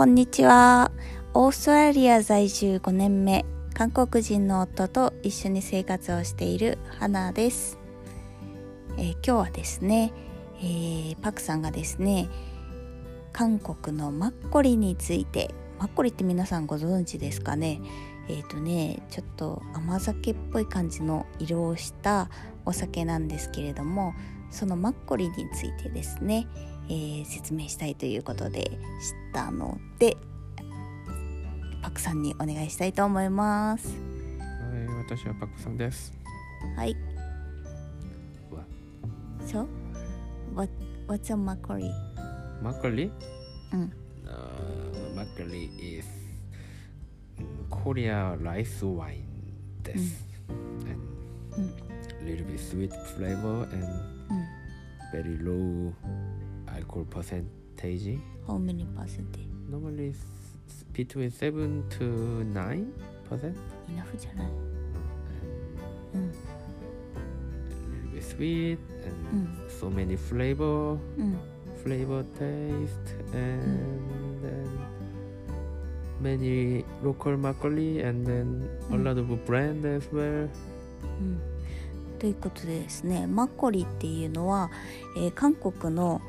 こんにちは。オーストラリア在住5年目、韓国人の夫と一緒に生活をしている花です。えー、今日はですね、えー、パクさんがですね、韓国のマッコリについて、マッコリって皆さんご存知ですかね？えっ、ー、とね、ちょっと甘酒っぽい感じの色をしたお酒なんですけれども、そのマッコリについてですね、えー、説明したいということでしたのでパクさんにお願いしたいと思います。はい、私はパクさんです。はい。わ。そう。わ、わちゃマッコリ。マッコリ？うん。マッコリ is コリアライスワインです。flavor ん very low、alcohol percentage? How many percentage? Normally between 7 to 9 percent. Enough じゃない。うん。A little bit sweet and so many flavor, flavor taste and then many local makgeolli and then a lot of brand as well. ということでですねマッコリっていうのは、えー、韓国の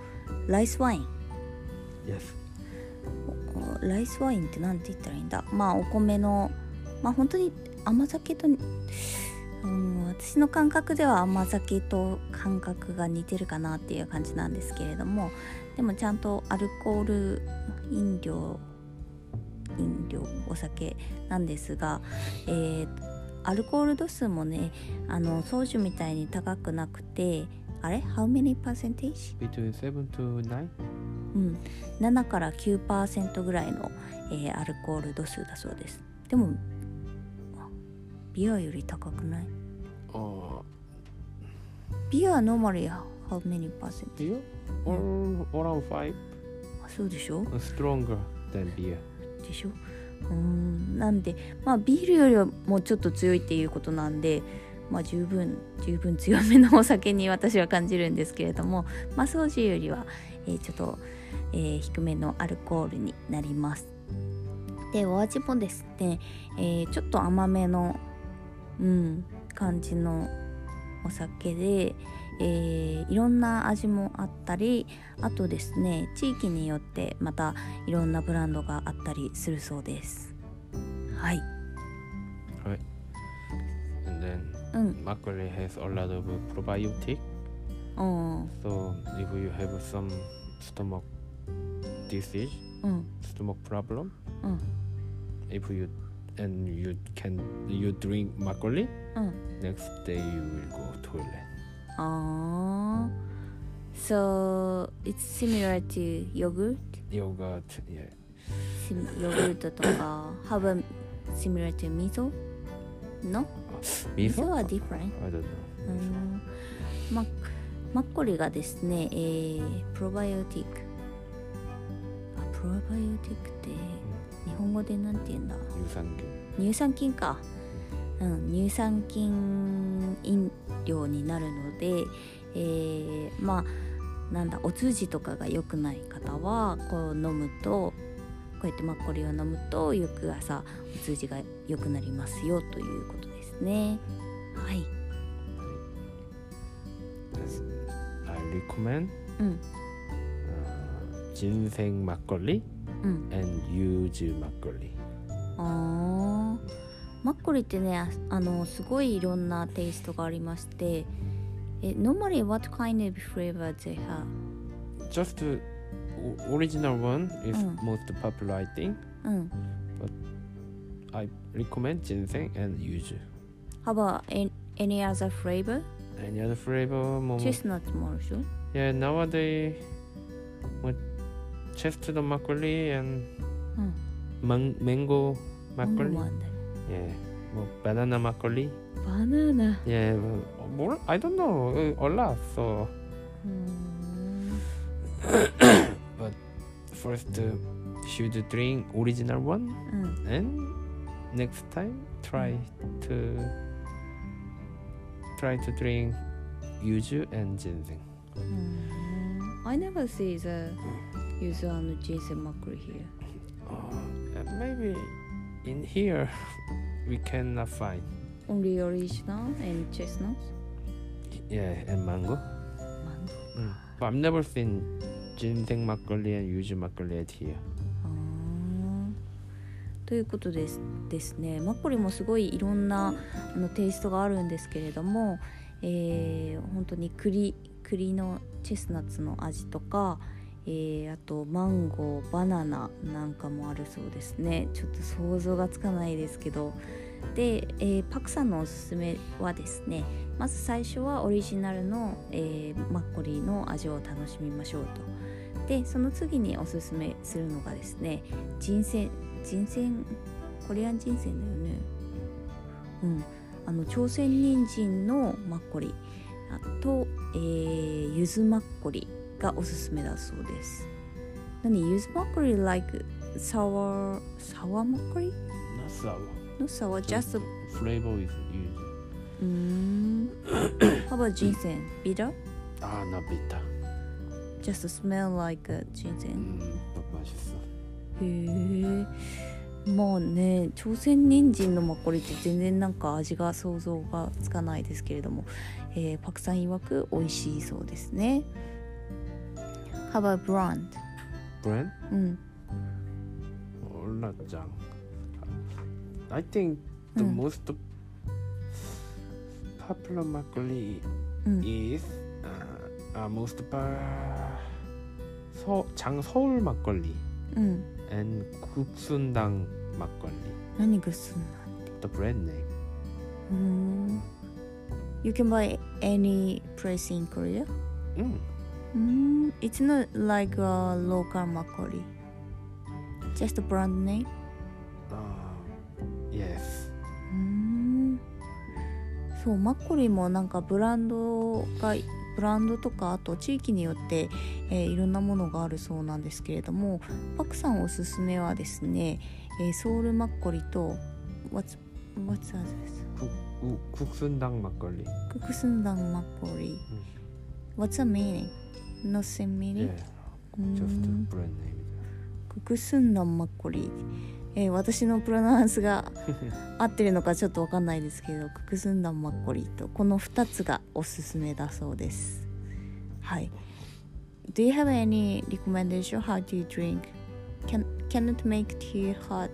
ライスワイン。Yes. ライスワインって何て言ったらいいんだ？まあお米のまあ本当に甘酒とうん私の感覚では甘酒と感覚が似てるかなっていう感じなんですけれどもでもちゃんとアルコール飲料飲料お酒なんですが、えー、アルコール度数もねあのソーみたいに高くなくてあれ？How many percentage? Between 7 to 9? うん、7から9%ぐらいの、えー、アルコール度数だそうです。でもビアより高くない？ビアはノーマルや。How many percent? ビア around 5あそうでしょ？Stronger than beer. でしょ？うん。なんでまあビールよりはもうちょっと強いっていうことなんでまあ、十分十分強めのお酒に私は感じるんですけれども、まあ、ソージよりは、えー、ちょっと、えー、低めのアルコールになります。でお味もですね、えー、ちょっと甘めの、うん、感じのお酒で、えー、いろんな味もあったりあとですね地域によってまたいろんなブランドがあったりするそうです。はい。はい。And then 응. Has a lot of probiotic. So if you have some stomach disease, stomach problem, if you and you can you drink broccoli, next day you will go toilet. 어. So it's similar to yogurt. Yogurt, yeah. 심, Have a similar to miso? No? 味味噌は different? I don't know うん。まマッコリがですね、えー、プロバイオティックあプロバイオティックって日本語でなんて言うんだ？乳酸菌。乳酸菌か、うん、乳酸菌飲料になるので、えー、まあなんだお通じとかが良くない方はこう飲むとこうやってマッコリを飲むと翌朝お通じが良くなりますよということですねはい I recommend うん uh, ginseng makgeolli うん and yuzu makgeolli あーマッコリってねああのすごいいろんなテイストがありましてえ normally what kind of flavor they have? just the original one is Mm. most popular I think うん I recommend ginseng and yuzu How about an- any other flavor? any other flavor more Chestnut もあるでしょ yeah nowadays what chestnut makgeolli and うん man- mango マンゴー makgeolli もあんだよ yeah well, banana makgeolli バナナ yeah well, more, I don't know uh, a lot so うーん but first uh, should drink original one うん and next time try to try to drink yuzu and ginseng うーん I never see the yuzu and ginseng mackerel here Uh, maybe in here we cannot find. Only original and chestnuts? Yeah, and mango. Mango. Mm. But I've never seen ginseng makgeolli and yuzu makgeolli here. ということですですね。マッコリもすごいいろんなあのテイストがあるんですけれども、えー本当に栗栗のチェスナッツの味とか、えーあとマンゴーバナナなんかもあるそうですね。ちょっと想像がつかないですけど。で、えーパクさんのおすすめはですねまず最初はオリジナルの、えーマッコリの味を楽しみましょうと。でその次におすすめするのがですね人参人選コリアン人選だよね。うん。あの朝鮮人参のマッコリ。あと、えー、ゆずマッコリがおすすめだそうです。何ゆずマッコリ like サワーサワーマッコリ？Not sour Not just フレーバー is ゆずうん。How about 人参 bitter? Ah, Just smell like 人参、うん。へえまあね朝鮮人参のマッコリって全然なんか味が想像がつかないですけれども、えーパクさん曰く美味しいそうですね How about brand? Brand? うん、 올라짱. I think the 음. most popular makgeolli うん、 is uh, uh, most bar 서, 장서울 막걸리 うん、 and 국순당 막걸 리. 아니 국순 당. The brand name. 음. You can buy any place in Korea. 음. 음. It's not like a local 막걸 리. Just a brand name. Uh, yes. そうマッコリもなんかブランドがブランドとかあと地域によって、えー、いろんなものがあるそうなんですけれどもパクさんおすすめはですね、えー、ソウルマッコリと What's, what's ックスンダンマッコリ。ククスンダンマッコリ、うん、What's ククスンダンマッコリ。ーえー、私のプロナウンスが合ってるのかちょっと分かんないですけどククスンダンマッコリとこの2つがおすすめだそうです。はい。Do you have any recommendation how to drink? Can, cannot make tea hot?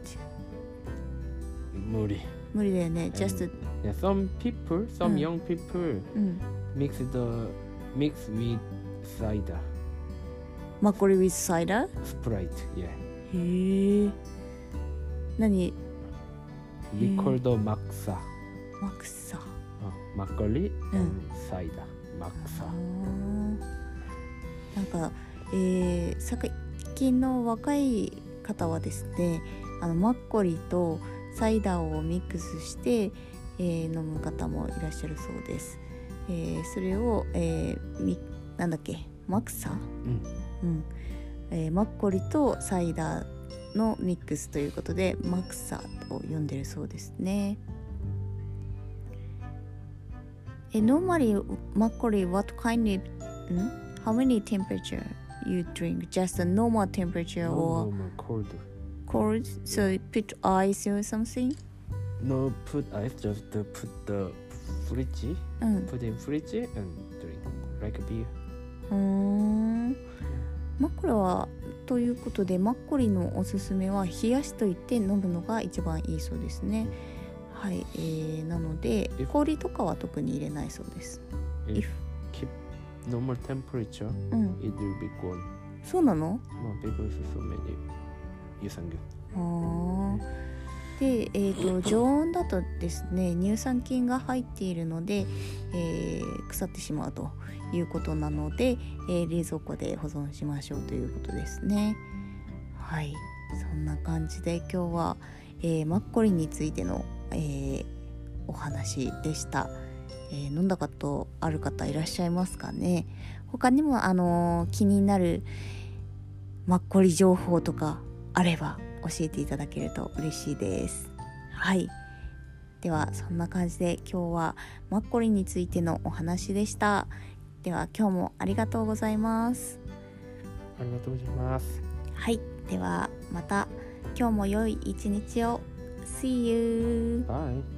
無理。無理だよね。Just yeah, some people, some、うん、young people、うん、mix the mix with cider. マッコリ with cider? Sprite, yeah. へえ。何？リコルドマクサーマクサマッコリ、サイダー。マクサなんか、えー、最近の若い方はですねあのマッコリとサイダーをミックスして、えー、飲む方もいらっしゃるそうです、えー、それを、えー、みなんだっけ？マクサ、うん。うん。えー、マッコリとサイダーのミックスということでマクサを呼んでるそうですねえ normally マッコリ what kind of ん how many temperature you drink just a normal temperature or cold. cold so put ice or something No, put ice. Just uh, put the fridge. うん、Put in fridge and drink like beer. うーん枕はということでマッコリのおすすめは冷やしといて飲むのが一番いいそうですね。はい、えー、なので氷とかは特に入れないそうです。If keep normal temperature、うん、it will be cold. そうなの？まあ、because so many 湯酸ああで、えー、と常温だとですね乳酸菌が入っているので、えー腐ってしまうということなので、えー冷蔵庫で保存しましょうということですね。はい。そんな感じで今日は、えーマッコリについての、えーお話でした、えー飲んだことある方いらっしゃいますかね？他にも、あの気になるマッコリ情報とかあれば教えていただけると嬉しいです。はい。ではそんな感じで今日はマッコリについてのお話でした。では今日もありがとうございます。ありがとうございます。はい。ではまた今日も良い一日を。See you! Bye.